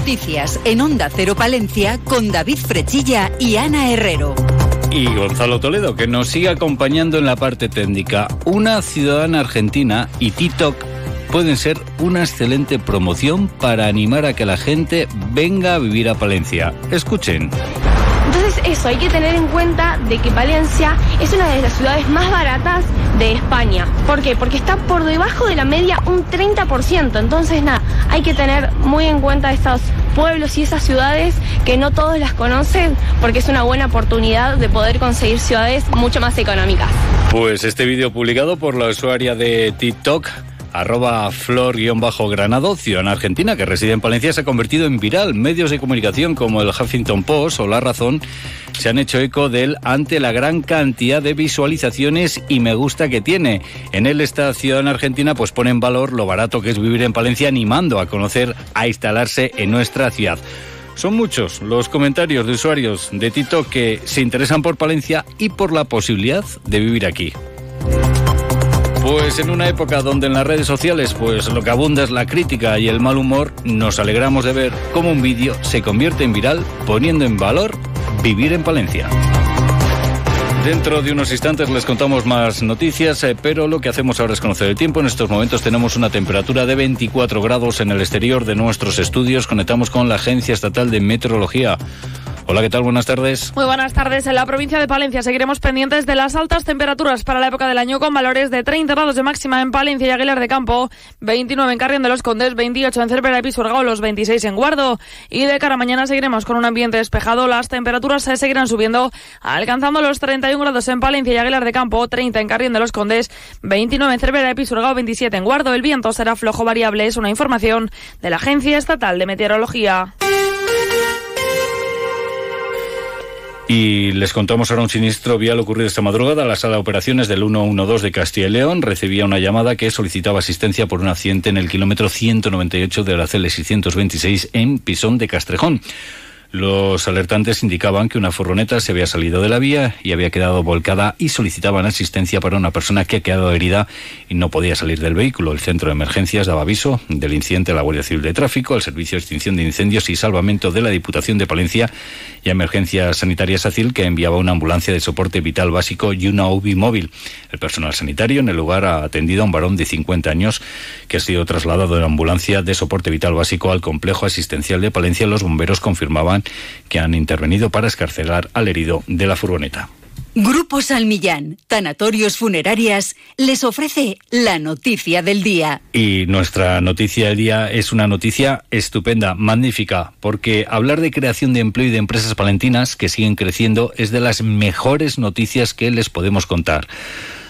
Noticias en Onda Cero Palencia con David Frechilla y Ana Herrero. Y Gonzalo Toledo, que nos sigue acompañando en la parte técnica. Una ciudadana argentina y TikTok pueden ser una excelente promoción para animar a que la gente venga a vivir a Palencia. Escuchen. Entonces eso, hay que tener en cuenta de que Valencia es una de las ciudades más baratas de España. ¿Por qué? Porque está por debajo de la media un 30%. Entonces nada, hay que tener muy en cuenta estos pueblos y esas ciudades que no todos las conocen porque es una buena oportunidad de poder conseguir ciudades mucho más económicas. Pues este vídeo publicado por la usuaria de TikTok arroba flor-granado, ciudadana argentina que reside en Palencia, se ha convertido en viral. Medios de comunicación como el Huffington Post o La Razón se han hecho eco de él ante la gran cantidad de visualizaciones y me gusta que tiene. En él esta ciudadana argentina pues pone en valor lo barato que es vivir en Palencia animando a conocer, a instalarse en nuestra ciudad. Son muchos los comentarios de usuarios de Tito que se interesan por Palencia y por la posibilidad de vivir aquí. Pues en una época donde en las redes sociales pues lo que abunda es la crítica y el mal humor, nos alegramos de ver cómo un vídeo se convierte en viral poniendo en valor vivir en Palencia. Dentro de unos instantes les contamos más noticias, eh, pero lo que hacemos ahora es conocer el tiempo. En estos momentos tenemos una temperatura de 24 grados en el exterior de nuestros estudios. Conectamos con la Agencia Estatal de Meteorología. Hola, ¿qué tal? Buenas tardes. Muy buenas tardes. En la provincia de Palencia seguiremos pendientes de las altas temperaturas para la época del año con valores de 30 grados de máxima en Palencia y Aguilar de Campo, 29 en Carrión de los Condes, 28 en Cervera y Pisuergao, los 26 en Guardo. Y de cara a mañana seguiremos con un ambiente despejado. Las temperaturas se seguirán subiendo, alcanzando los 31 grados en Palencia y Aguilar de Campo, 30 en Carrión de los Condes, 29 en Cervera y Pisuergao, 27 en Guardo. El viento será flojo variable. Es una información de la Agencia Estatal de Meteorología. Y les contamos ahora un siniestro vial ocurrido esta madrugada. La sala de operaciones del 112 de Castilla y León recibía una llamada que solicitaba asistencia por un accidente en el kilómetro 198 de la CL 626 en Pisón de Castrejón. Los alertantes indicaban que una furgoneta se había salido de la vía y había quedado volcada y solicitaban asistencia para una persona que ha quedado herida y no podía salir del vehículo. El centro de emergencias daba aviso del incidente a la Guardia Civil de Tráfico, al Servicio de Extinción de Incendios y Salvamento de la Diputación de Palencia y a Emergencias Sanitarias SACIL, que enviaba una ambulancia de soporte vital básico y una UBI móvil. El personal sanitario en el lugar ha atendido a un varón de 50 años que ha sido trasladado la ambulancia de soporte vital básico al complejo asistencial de Palencia. Los bomberos confirmaban que han intervenido para escarcelar al herido de la furgoneta. Grupo Salmillán, Tanatorios Funerarias, les ofrece la noticia del día. Y nuestra noticia del día es una noticia estupenda, magnífica, porque hablar de creación de empleo y de empresas palentinas que siguen creciendo es de las mejores noticias que les podemos contar.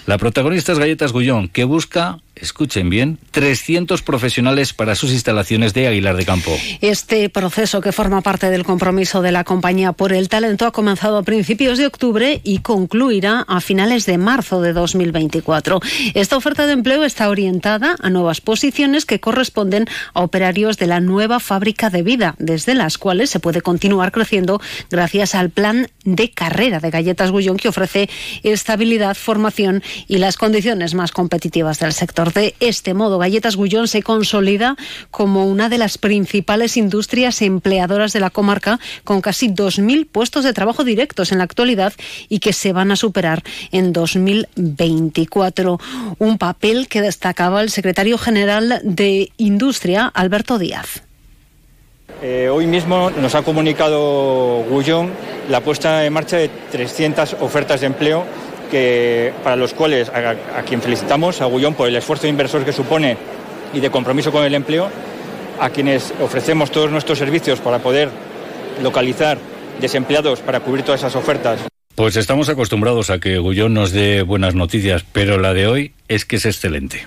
La protagonista es Galletas Gullón, que busca escuchen bien, 300 profesionales para sus instalaciones de Aguilar de Campo. Este proceso que forma parte del compromiso de la compañía por el talento ha comenzado a principios de octubre y concluirá a finales de marzo de 2024. Esta oferta de empleo está orientada a nuevas posiciones que corresponden a operarios de la nueva fábrica de vida, desde las cuales se puede continuar creciendo gracias al plan de carrera de Galletas Gullón que ofrece estabilidad, formación y las condiciones más competitivas del sector de este modo, Galletas Gullón se consolida como una de las principales industrias empleadoras de la comarca, con casi 2.000 puestos de trabajo directos en la actualidad y que se van a superar en 2024. Un papel que destacaba el secretario general de Industria, Alberto Díaz. Eh, hoy mismo nos ha comunicado Gullón la puesta en marcha de 300 ofertas de empleo que, para los cuales a, quien felicitamos, a Gullón, por el esfuerzo inversor que supone y de compromiso con el empleo, a quienes ofrecemos todos nuestros servicios para poder localizar desempleados para cubrir todas esas ofertas. Pues estamos acostumbrados a que Gullón nos dé buenas noticias, pero la de hoy es que es excelente.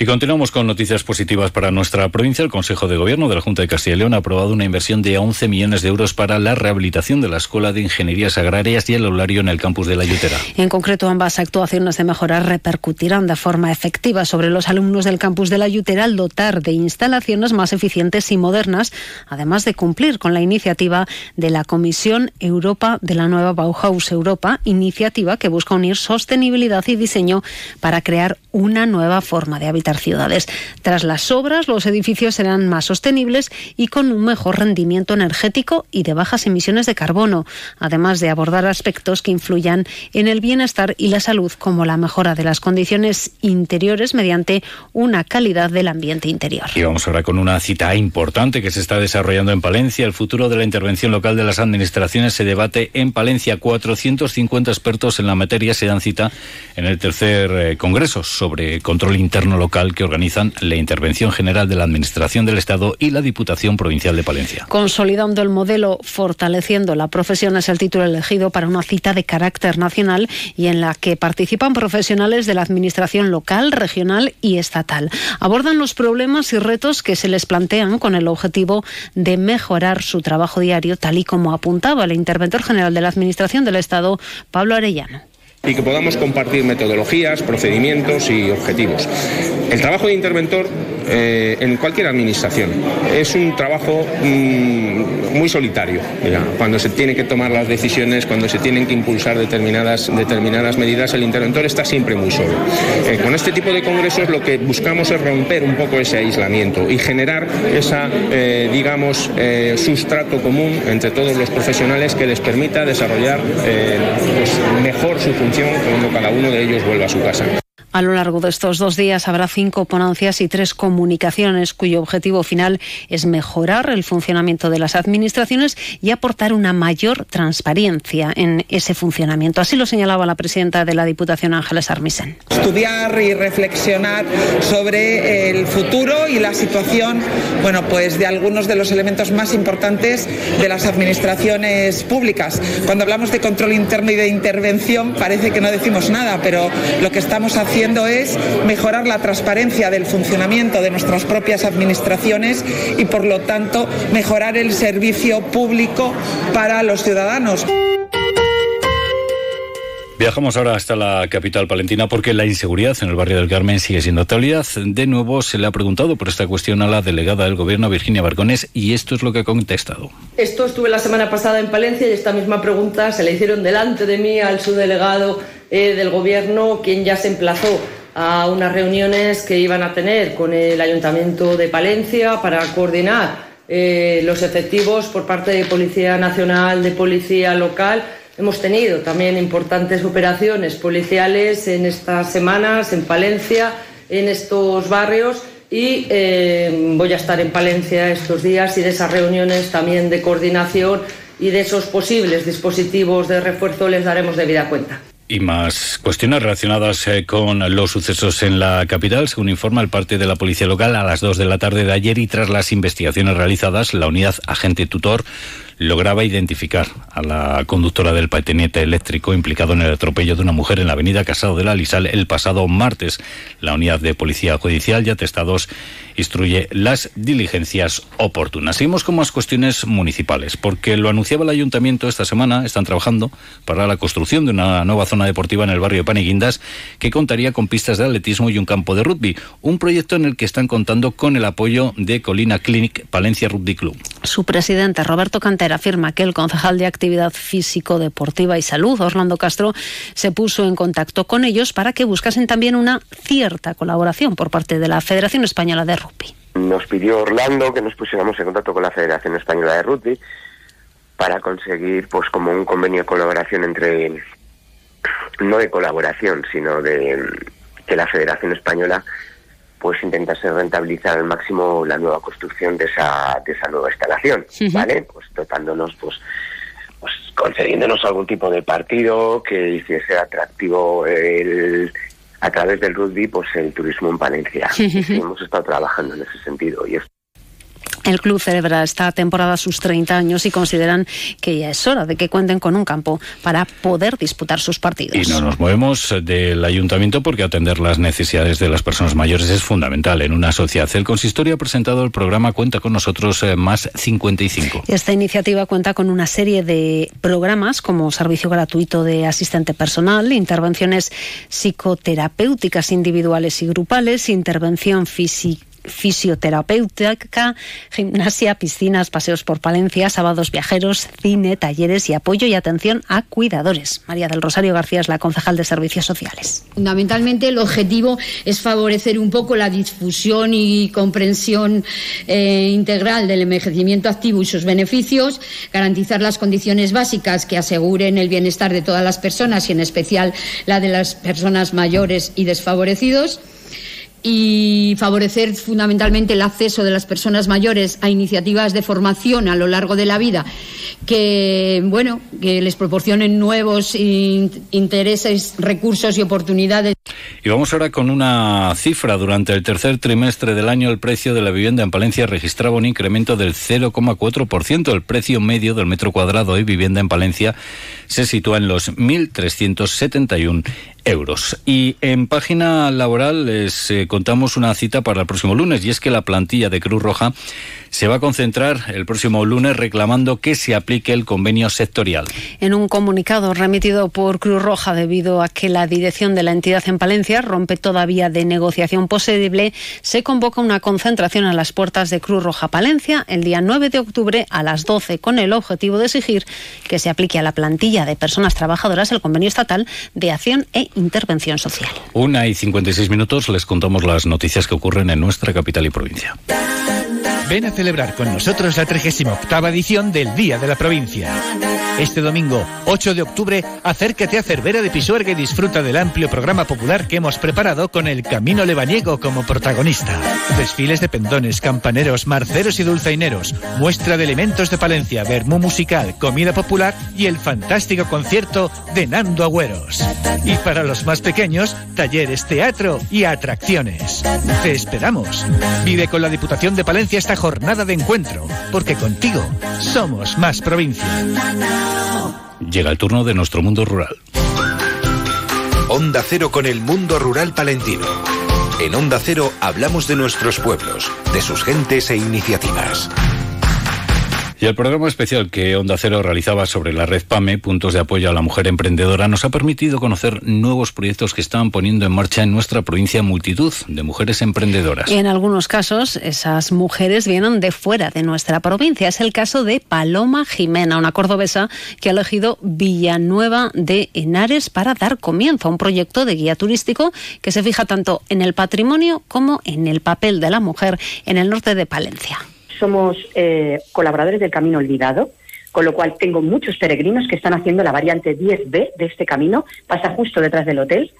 Y continuamos con noticias positivas para nuestra provincia. El Consejo de Gobierno de la Junta de Castilla y León ha aprobado una inversión de 11 millones de euros para la rehabilitación de la Escuela de Ingenierías Agrarias y el aulario en el campus de La Yutera. En concreto, ambas actuaciones de mejora repercutirán de forma efectiva sobre los alumnos del campus de La Yutera al dotar de instalaciones más eficientes y modernas, además de cumplir con la iniciativa de la Comisión Europa de la nueva Bauhaus Europa, iniciativa que busca unir sostenibilidad y diseño para crear una nueva forma de habitar ciudades. Tras las obras, los edificios serán más sostenibles y con un mejor rendimiento energético y de bajas emisiones de carbono, además de abordar aspectos que influyan en el bienestar y la salud, como la mejora de las condiciones interiores mediante una calidad del ambiente interior. Y vamos ahora con una cita importante que se está desarrollando en Palencia. El futuro de la intervención local de las administraciones se debate en Palencia. 450 expertos en la materia se dan cita en el tercer eh, Congreso control interno local que organizan la Intervención General de la Administración del Estado y la Diputación Provincial de Palencia. Consolidando el modelo, fortaleciendo la profesión es el título elegido para una cita de carácter nacional y en la que participan profesionales de la Administración local, regional y estatal. Abordan los problemas y retos que se les plantean con el objetivo de mejorar su trabajo diario, tal y como apuntaba el interventor general de la Administración del Estado, Pablo Arellano y que podamos compartir metodologías, procedimientos y objetivos. El trabajo de interventor eh, en cualquier administración es un trabajo mm, muy solitario. Cuando se tiene que tomar las decisiones, cuando se tienen que impulsar determinadas, determinadas medidas, el interventor está siempre muy solo. Eh, con este tipo de congresos lo que buscamos es romper un poco ese aislamiento y generar esa, eh, digamos, sustrato común entre todos los profesionales que les permita desarrollar pues, mejor su función cuando cada uno de ellos vuelva a su casa. A lo largo de estos dos días habrá cinco ponencias y tres comunicaciones cuyo objetivo final es mejorar el funcionamiento de las administraciones y aportar una mayor transparencia en ese funcionamiento. Así lo señalaba la presidenta de la Diputación, Ángeles Armisen. Estudiar y reflexionar sobre el futuro y la situación, bueno, pues de algunos de los elementos más importantes de las administraciones públicas. Cuando hablamos de control interno y de intervención parece que no decimos nada, pero lo que estamos haciendo es mejorar la transparencia del funcionamiento de nuestras propias administraciones y, por lo tanto, mejorar el servicio público para los ciudadanos. Viajamos ahora hasta la capital palentina porque la inseguridad en el barrio del Carmen sigue siendo actualidad. De nuevo se le ha preguntado por esta cuestión a la delegada del gobierno, Virginia Barcones, y esto es lo que ha contestado. Esto estuve la semana pasada en Palencia y esta misma pregunta se le hicieron delante de mí al subdelegado eh, del Gobierno, quien ya se emplazó a unas reuniones que iban a tener con el Ayuntamiento de Palencia para coordinar eh, los efectivos por parte de Policía Nacional, de Policía Local. Hemos tenido también importantes operaciones policiales en estas semanas en Palencia, en estos barrios y eh, voy a estar en Palencia estos días y de esas reuniones también de coordinación y de esos posibles dispositivos de refuerzo les daremos debida cuenta. Y más cuestiones relacionadas eh, con los sucesos en la capital, según informa el parte de la policía local a las 2 de la tarde de ayer y tras las investigaciones realizadas, la unidad agente tutor lograba identificar a la conductora del patinete eléctrico implicado en el atropello de una mujer en la avenida Casado de la Lisal el pasado martes. La unidad de policía judicial y atestados instruye las diligencias oportunas. Seguimos con más cuestiones municipales, porque lo anunciaba el ayuntamiento esta semana, están trabajando para la construcción de una nueva zona deportiva en el barrio de Paniguindas que contaría con pistas de atletismo y un campo de rugby, un proyecto en el que están contando con el apoyo de Colina Clinic Palencia Rugby Club. Su presidente Roberto Afirma que el concejal de Actividad Físico, Deportiva y Salud, Orlando Castro, se puso en contacto con ellos para que buscasen también una cierta colaboración por parte de la Federación Española de Rugby. Nos pidió Orlando que nos pusiéramos en contacto con la Federación Española de Rugby para conseguir pues como un convenio de colaboración entre no de colaboración, sino de que la Federación Española pues intentarse rentabilizar al máximo la nueva construcción de esa, de esa nueva instalación, ¿vale? Pues dotándonos, pues, pues concediéndonos algún tipo de partido que hiciese atractivo el, a través del rugby, pues el turismo en Palencia. hemos estado trabajando en ese sentido y El club celebra esta temporada sus 30 años y consideran que ya es hora de que cuenten con un campo para poder disputar sus partidos. Y no nos movemos del ayuntamiento porque atender las necesidades de las personas mayores es fundamental en una sociedad. El consistorio ha presentado el programa Cuenta con nosotros eh, más 55. Esta iniciativa cuenta con una serie de programas como servicio gratuito de asistente personal, intervenciones psicoterapéuticas individuales y grupales, intervención física fisioterapéutica, gimnasia, piscinas, paseos por Palencia, sábados viajeros, cine, talleres y apoyo y atención a cuidadores. María del Rosario García es la concejal de Servicios Sociales. Fundamentalmente el objetivo es favorecer un poco la difusión y comprensión eh, integral del envejecimiento activo y sus beneficios, garantizar las condiciones básicas que aseguren el bienestar de todas las personas y en especial la de las personas mayores y desfavorecidos y favorecer fundamentalmente el acceso de las personas mayores a iniciativas de formación a lo largo de la vida que bueno que les proporcionen nuevos intereses, recursos y oportunidades. Y vamos ahora con una cifra. Durante el tercer trimestre del año el precio de la vivienda en Palencia registraba un incremento del 0,4%. El precio medio del metro cuadrado de vivienda en Palencia se sitúa en los 1.371 euros. Y en página laboral les eh, contamos una cita para el próximo lunes y es que la plantilla de Cruz Roja se va a concentrar el próximo lunes reclamando que se aplique el convenio sectorial. En un comunicado remitido por Cruz Roja debido a que la dirección de la entidad en Palencia rompe todavía de negociación posible, se convoca una concentración a las puertas de Cruz Roja Palencia el día 9 de octubre a las 12 con el objetivo de exigir que se aplique a la plantilla de personas trabajadoras el convenio estatal de acción e intervención social. Una y 56 minutos les contamos las noticias que ocurren en nuestra capital y provincia. Ven a celebrar con nosotros la 38 edición del Día de la Provincia. Este domingo, 8 de octubre, acércate a Cervera de Pisuerga y disfruta del amplio programa popular que hemos preparado con el Camino Lebaniego como protagonista. Desfiles de pendones, campaneros, marceros y dulzaineros, muestra de elementos de Palencia, vermú musical, comida popular y el fantástico concierto de Nando Agüeros. Y para los más pequeños, talleres, teatro y atracciones. Te esperamos. Vive con la Diputación de Palencia esta jornada de encuentro, porque contigo somos más provincia. Llega el turno de nuestro mundo rural. Onda Cero con el mundo rural palentino. En Onda Cero hablamos de nuestros pueblos, de sus gentes e iniciativas. Y el programa especial que Onda Cero realizaba sobre la red PAME, Puntos de Apoyo a la Mujer Emprendedora, nos ha permitido conocer nuevos proyectos que están poniendo en marcha en nuestra provincia multitud de mujeres emprendedoras. Y en algunos casos, esas mujeres vienen de fuera de nuestra provincia. Es el caso de Paloma Jimena, una cordobesa que ha elegido Villanueva de Henares para dar comienzo a un proyecto de guía turístico que se fija tanto en el patrimonio como en el papel de la mujer en el norte de Palencia somos eh, colaboradores del Camino Olvidado, con lo cual tengo muchos peregrinos que están haciendo la variante 10B de este camino, pasa justo detrás del hotel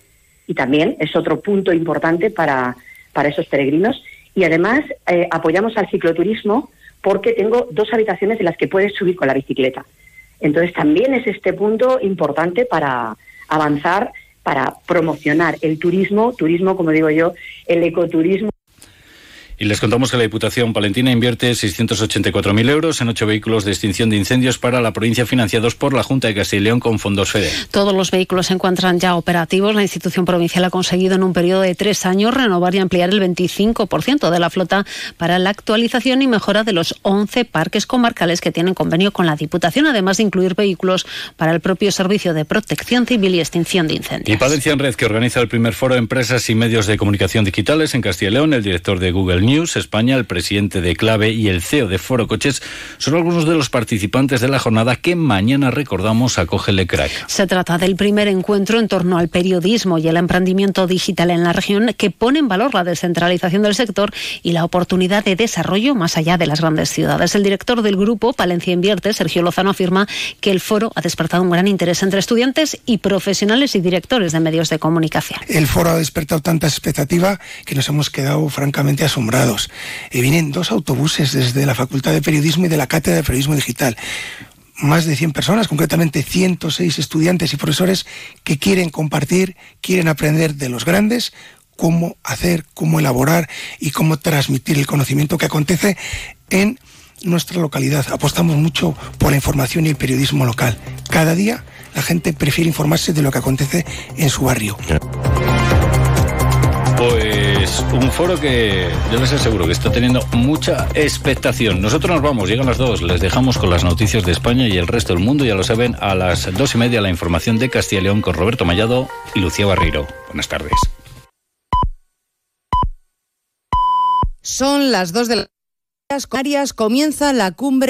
y también es otro punto importante para, para esos peregrinos. Y además eh, apoyamos al cicloturismo porque tengo dos habitaciones en las que puedes subir con la bicicleta. Entonces también es este punto importante para avanzar, para promocionar el turismo, turismo, como digo yo, el ecoturismo. Y les contamos que la Diputación Palentina invierte 684.000 euros en ocho vehículos de extinción de incendios para la provincia financiados por la Junta de Castilla y León con fondos FEDE. Todos los vehículos se encuentran ya operativos. La institución provincial ha conseguido en un periodo de tres años renovar y ampliar el 25% de la flota para la actualización y mejora de los 11 parques comarcales que tienen convenio con la Diputación, además de incluir vehículos para el propio servicio de protección civil y extinción de incendios. Y Palencia en Red, que organiza el primer foro de empresas y medios de comunicación digitales en Castilla y León, el director de Google News España, el presidente de Clave y el CEO de Foro Coches son algunos de los participantes de la jornada que mañana recordamos acoge Le Crack. Se trata del primer encuentro en torno al periodismo y el emprendimiento digital en la región que pone en valor la descentralización del sector y la oportunidad de desarrollo más allá de las grandes ciudades. El director del grupo Palencia Invierte, Sergio Lozano, afirma que el foro ha despertado un gran interés entre estudiantes y profesionales y directores de medios de comunicación. El foro ha despertado tanta expectativa que nos hemos quedado francamente asombrados. Vienen dos autobuses desde la Facultad de Periodismo y de la Cátedra de Periodismo Digital más de 100 personas, concretamente 106 estudiantes y profesores que quieren compartir, quieren aprender de los grandes cómo hacer, cómo elaborar y cómo transmitir el conocimiento que acontece en nuestra localidad. Apostamos mucho por la información y el periodismo local. Cada día la gente prefiere informarse de lo que acontece en su barrio. Pues un foro que yo les aseguro que está teniendo mucha expectación. Nosotros nos vamos, llegan las dos, les dejamos con las noticias de España y el resto del mundo, ya lo saben, a las dos y media la información de Castilla y León con Roberto Mallado y Lucía Barriro. Buenas tardes. Son las dos de las comienza la cumbre